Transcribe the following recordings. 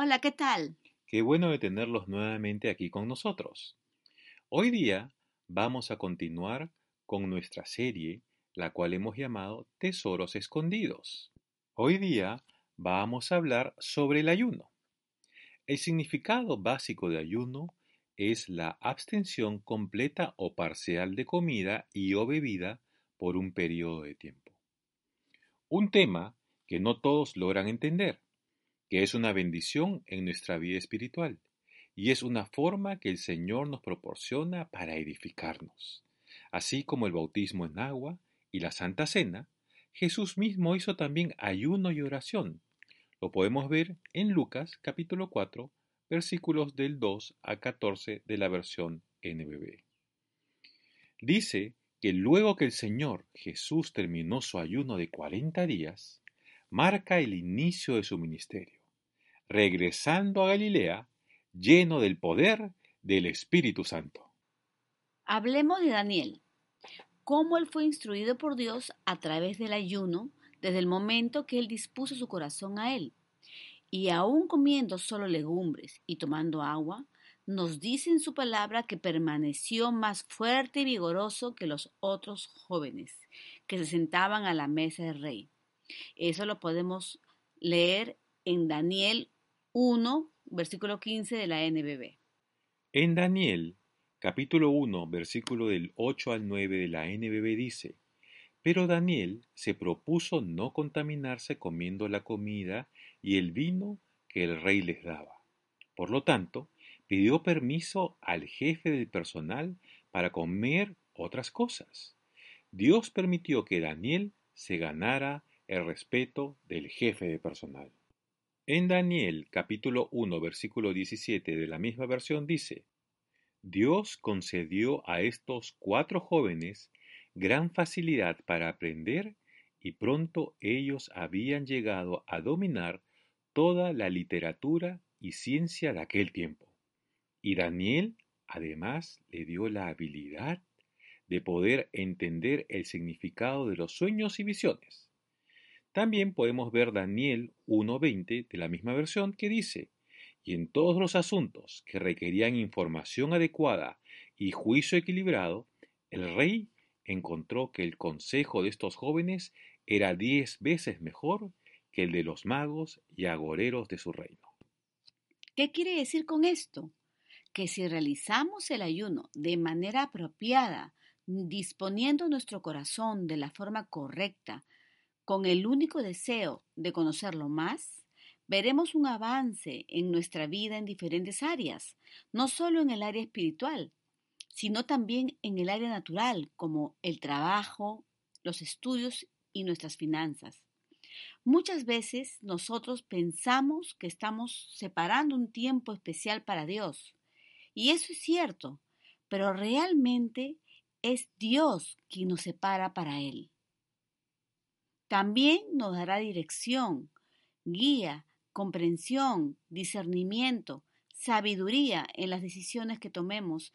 Hola, ¿qué tal? Qué bueno de tenerlos nuevamente aquí con nosotros. Hoy día vamos a continuar con nuestra serie, la cual hemos llamado Tesoros Escondidos. Hoy día vamos a hablar sobre el ayuno. El significado básico de ayuno es la abstención completa o parcial de comida y o bebida por un periodo de tiempo. Un tema que no todos logran entender que es una bendición en nuestra vida espiritual y es una forma que el Señor nos proporciona para edificarnos. Así como el bautismo en agua y la Santa Cena, Jesús mismo hizo también ayuno y oración. Lo podemos ver en Lucas capítulo 4, versículos del 2 a 14 de la versión NBB. Dice que luego que el Señor Jesús terminó su ayuno de 40 días, marca el inicio de su ministerio regresando a Galilea, lleno del poder del Espíritu Santo. Hablemos de Daniel, cómo él fue instruido por Dios a través del ayuno desde el momento que él dispuso su corazón a él. Y aún comiendo solo legumbres y tomando agua, nos dice en su palabra que permaneció más fuerte y vigoroso que los otros jóvenes que se sentaban a la mesa del rey. Eso lo podemos leer en Daniel 1, versículo 15 de la NBB. En Daniel, capítulo 1, versículo del 8 al 9 de la NBB dice, Pero Daniel se propuso no contaminarse comiendo la comida y el vino que el rey les daba. Por lo tanto, pidió permiso al jefe del personal para comer otras cosas. Dios permitió que Daniel se ganara el respeto del jefe de personal. En Daniel capítulo 1 versículo 17 de la misma versión dice, Dios concedió a estos cuatro jóvenes gran facilidad para aprender y pronto ellos habían llegado a dominar toda la literatura y ciencia de aquel tiempo. Y Daniel además le dio la habilidad de poder entender el significado de los sueños y visiones. También podemos ver Daniel 1.20 de la misma versión que dice, y en todos los asuntos que requerían información adecuada y juicio equilibrado, el rey encontró que el consejo de estos jóvenes era diez veces mejor que el de los magos y agoreros de su reino. ¿Qué quiere decir con esto? Que si realizamos el ayuno de manera apropiada, disponiendo nuestro corazón de la forma correcta, con el único deseo de conocerlo más, veremos un avance en nuestra vida en diferentes áreas, no solo en el área espiritual, sino también en el área natural, como el trabajo, los estudios y nuestras finanzas. Muchas veces nosotros pensamos que estamos separando un tiempo especial para Dios, y eso es cierto, pero realmente es Dios quien nos separa para Él. También nos dará dirección, guía, comprensión, discernimiento, sabiduría en las decisiones que tomemos,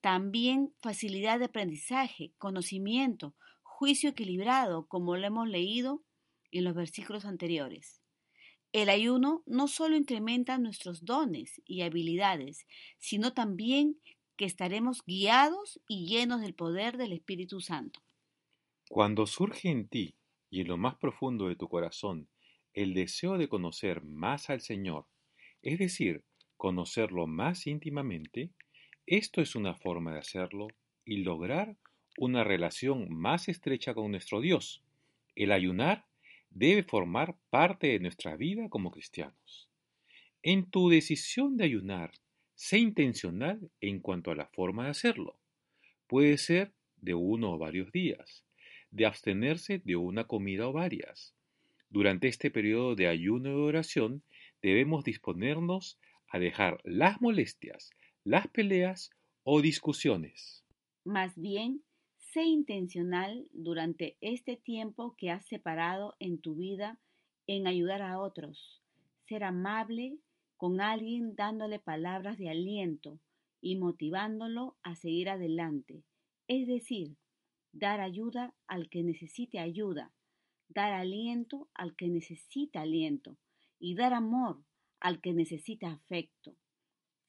también facilidad de aprendizaje, conocimiento, juicio equilibrado, como lo hemos leído en los versículos anteriores. El ayuno no solo incrementa nuestros dones y habilidades, sino también que estaremos guiados y llenos del poder del Espíritu Santo. Cuando surge en ti y en lo más profundo de tu corazón el deseo de conocer más al Señor, es decir, conocerlo más íntimamente, esto es una forma de hacerlo y lograr una relación más estrecha con nuestro Dios. El ayunar debe formar parte de nuestra vida como cristianos. En tu decisión de ayunar, sé intencional en cuanto a la forma de hacerlo. Puede ser de uno o varios días, de abstenerse de una comida o varias. Durante este periodo de ayuno y oración, debemos disponernos a dejar las molestias, las peleas o discusiones. Más bien, sé intencional durante este tiempo que has separado en tu vida en ayudar a otros, ser amable con alguien dándole palabras de aliento y motivándolo a seguir adelante, es decir, dar ayuda al que necesite ayuda, dar aliento al que necesita aliento y dar amor al que necesita afecto,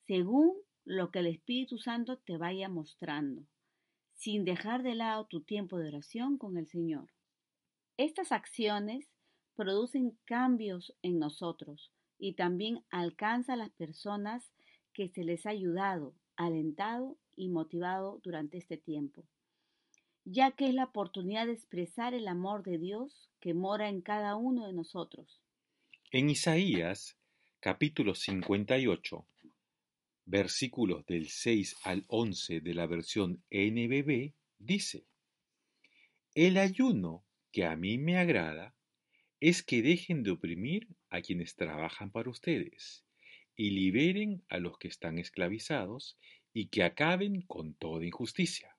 según lo que el Espíritu Santo te vaya mostrando, sin dejar de lado tu tiempo de oración con el Señor. Estas acciones producen cambios en nosotros y también alcanza a las personas que se les ha ayudado, alentado y motivado durante este tiempo, ya que es la oportunidad de expresar el amor de Dios que mora en cada uno de nosotros. En Isaías, capítulo 58, versículos del 6 al 11 de la versión NBB, dice, El ayuno que a mí me agrada es que dejen de oprimir a quienes trabajan para ustedes y liberen a los que están esclavizados y que acaben con toda injusticia.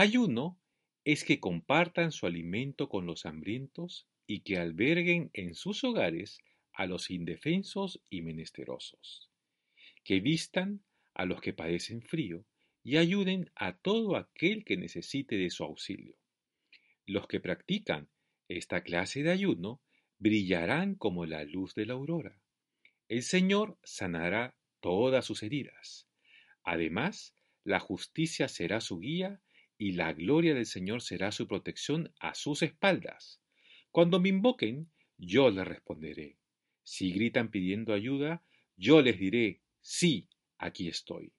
Ayuno es que compartan su alimento con los hambrientos y que alberguen en sus hogares a los indefensos y menesterosos, que vistan a los que padecen frío y ayuden a todo aquel que necesite de su auxilio. Los que practican esta clase de ayuno brillarán como la luz de la aurora. El Señor sanará todas sus heridas. Además, la justicia será su guía y la gloria del Señor será su protección a sus espaldas. Cuando me invoquen, yo les responderé. Si gritan pidiendo ayuda, yo les diré, sí, aquí estoy.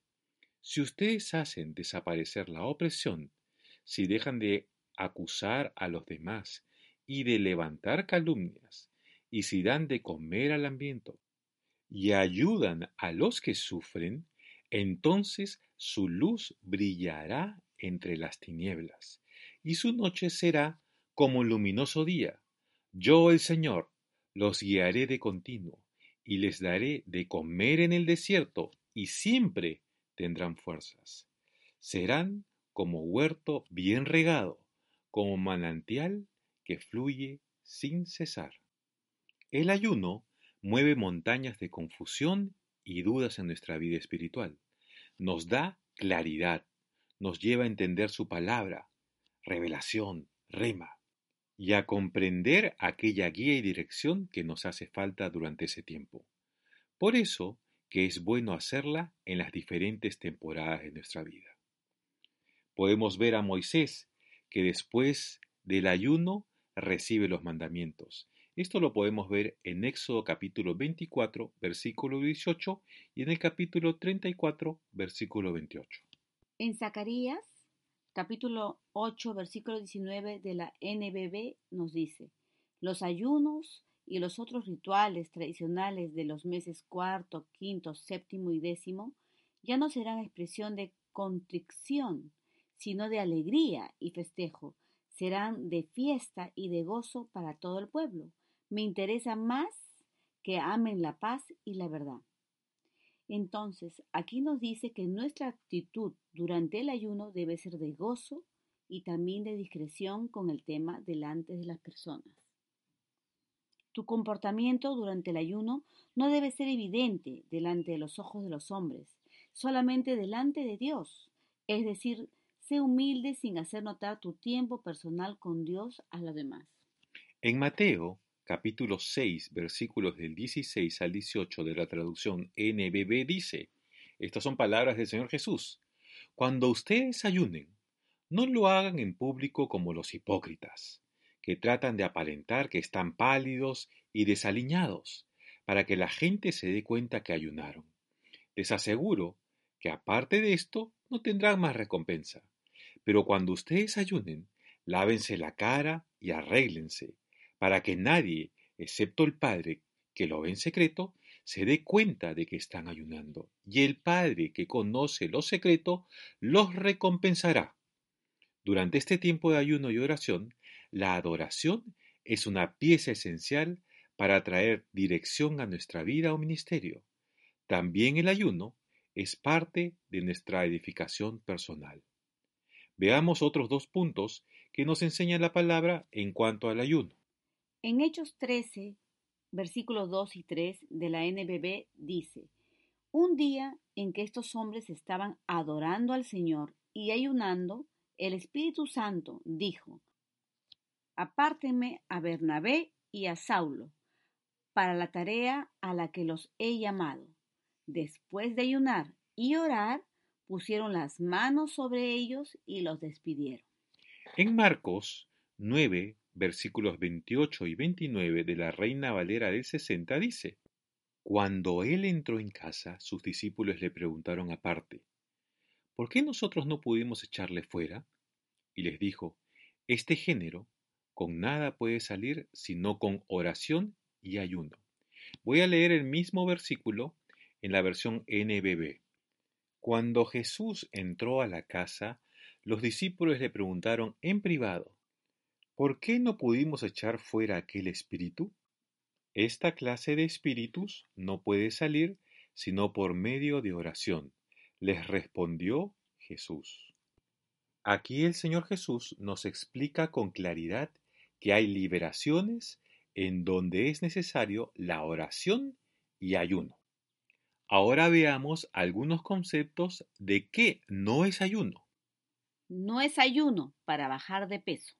Si ustedes hacen desaparecer la opresión, si dejan de acusar a los demás y de levantar calumnias, y si dan de comer al hambriento y ayudan a los que sufren, entonces su luz brillará entre las tinieblas, y su noche será como luminoso día. Yo, el Señor, los guiaré de continuo, y les daré de comer en el desierto, y siempre tendrán fuerzas. Serán como huerto bien regado, como manantial que fluye sin cesar. El ayuno mueve montañas de confusión y dudas en nuestra vida espiritual. Nos da claridad, nos lleva a entender su palabra, revelación, rema, y a comprender aquella guía y dirección que nos hace falta durante ese tiempo. Por eso que es bueno hacerla en las diferentes temporadas de nuestra vida. Podemos ver a Moisés que después del ayuno recibe los mandamientos. Esto lo podemos ver en Éxodo capítulo 24, versículo 18 y en el capítulo 34, versículo 28. En Zacarías capítulo 8, versículo 19 de la NBB nos dice, los ayunos y los otros rituales tradicionales de los meses cuarto, quinto, séptimo y décimo ya no serán expresión de contrición, sino de alegría y festejo, serán de fiesta y de gozo para todo el pueblo. Me interesa más que amen la paz y la verdad. Entonces, aquí nos dice que nuestra actitud durante el ayuno debe ser de gozo y también de discreción con el tema delante de las personas. Tu comportamiento durante el ayuno no debe ser evidente delante de los ojos de los hombres, solamente delante de Dios, es decir, Sé humilde sin hacer notar tu tiempo personal con Dios a los demás. En Mateo, capítulo 6, versículos del 16 al 18 de la traducción NBB dice, estas son palabras del Señor Jesús, cuando ustedes ayunen, no lo hagan en público como los hipócritas, que tratan de aparentar que están pálidos y desaliñados, para que la gente se dé cuenta que ayunaron. Les aseguro que aparte de esto no tendrán más recompensa. Pero cuando ustedes ayunen, lávense la cara y arréglense, para que nadie, excepto el Padre que lo ve en secreto, se dé cuenta de que están ayunando. Y el Padre que conoce lo secreto, los recompensará. Durante este tiempo de ayuno y oración, la adoración es una pieza esencial para traer dirección a nuestra vida o ministerio. También el ayuno es parte de nuestra edificación personal. Veamos otros dos puntos que nos enseña la palabra en cuanto al ayuno. En Hechos 13, versículos 2 y 3 de la NBB dice, Un día en que estos hombres estaban adorando al Señor y ayunando, el Espíritu Santo dijo, Apártenme a Bernabé y a Saulo para la tarea a la que los he llamado. Después de ayunar y orar, pusieron las manos sobre ellos y los despidieron. En Marcos 9, versículos 28 y 29 de la Reina Valera del 60 dice, Cuando él entró en casa, sus discípulos le preguntaron aparte, ¿por qué nosotros no pudimos echarle fuera? Y les dijo, Este género con nada puede salir sino con oración y ayuno. Voy a leer el mismo versículo en la versión NBB. Cuando Jesús entró a la casa, los discípulos le preguntaron en privado, ¿por qué no pudimos echar fuera aquel espíritu? Esta clase de espíritus no puede salir sino por medio de oración, les respondió Jesús. Aquí el Señor Jesús nos explica con claridad que hay liberaciones en donde es necesario la oración y ayuno. Ahora veamos algunos conceptos de qué no es ayuno. No es ayuno para bajar de peso.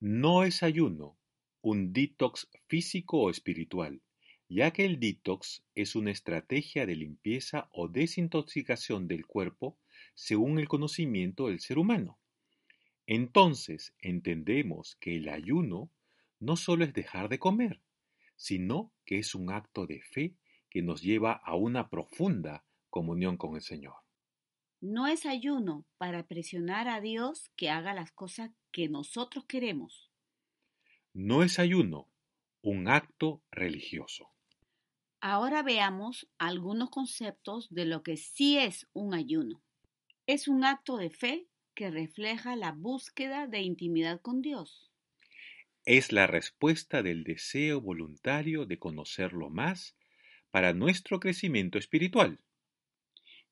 No es ayuno un detox físico o espiritual, ya que el detox es una estrategia de limpieza o desintoxicación del cuerpo según el conocimiento del ser humano. Entonces entendemos que el ayuno no solo es dejar de comer, sino que es un acto de fe que nos lleva a una profunda comunión con el Señor. No es ayuno para presionar a Dios que haga las cosas que nosotros queremos. No es ayuno un acto religioso. Ahora veamos algunos conceptos de lo que sí es un ayuno. Es un acto de fe que refleja la búsqueda de intimidad con Dios. Es la respuesta del deseo voluntario de conocerlo más para nuestro crecimiento espiritual.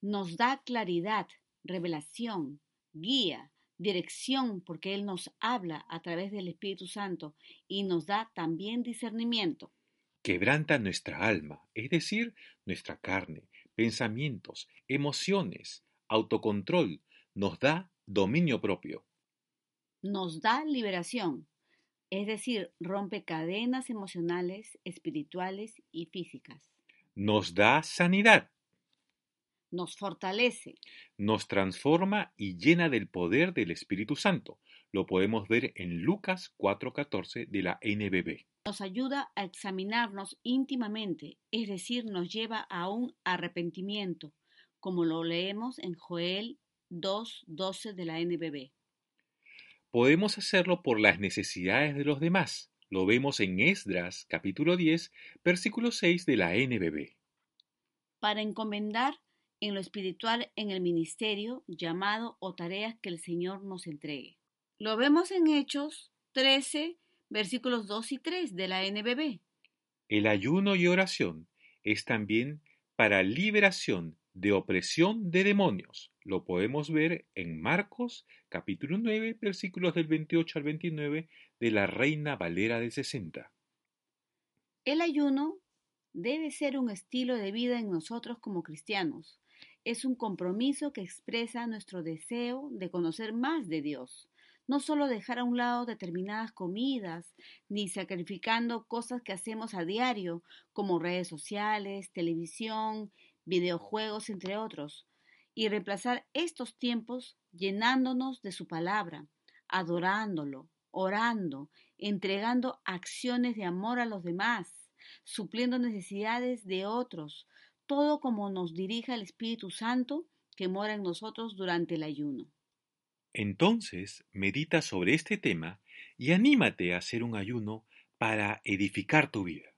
Nos da claridad, revelación, guía, dirección, porque Él nos habla a través del Espíritu Santo y nos da también discernimiento. Quebranta nuestra alma, es decir, nuestra carne, pensamientos, emociones, autocontrol, nos da dominio propio. Nos da liberación, es decir, rompe cadenas emocionales, espirituales y físicas. Nos da sanidad. Nos fortalece. Nos transforma y llena del poder del Espíritu Santo. Lo podemos ver en Lucas 4:14 de la NBB. Nos ayuda a examinarnos íntimamente, es decir, nos lleva a un arrepentimiento, como lo leemos en Joel 2.12 de la NBB. Podemos hacerlo por las necesidades de los demás. Lo vemos en Esdras capítulo 10, versículo 6 de la NBB. Para encomendar en lo espiritual en el ministerio, llamado o tareas que el Señor nos entregue. Lo vemos en Hechos 13, versículos 2 y 3 de la NBB. El ayuno y oración es también para liberación de opresión de demonios. Lo podemos ver en Marcos capítulo 9 versículos del 28 al 29 de la Reina Valera de 60. El ayuno debe ser un estilo de vida en nosotros como cristianos. Es un compromiso que expresa nuestro deseo de conocer más de Dios. No solo dejar a un lado determinadas comidas, ni sacrificando cosas que hacemos a diario, como redes sociales, televisión, videojuegos, entre otros, y reemplazar estos tiempos llenándonos de su palabra, adorándolo, orando, entregando acciones de amor a los demás, supliendo necesidades de otros, todo como nos dirija el Espíritu Santo que mora en nosotros durante el ayuno. Entonces, medita sobre este tema y anímate a hacer un ayuno para edificar tu vida.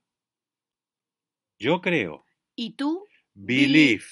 Yo creo. ¿Y tú? Believe.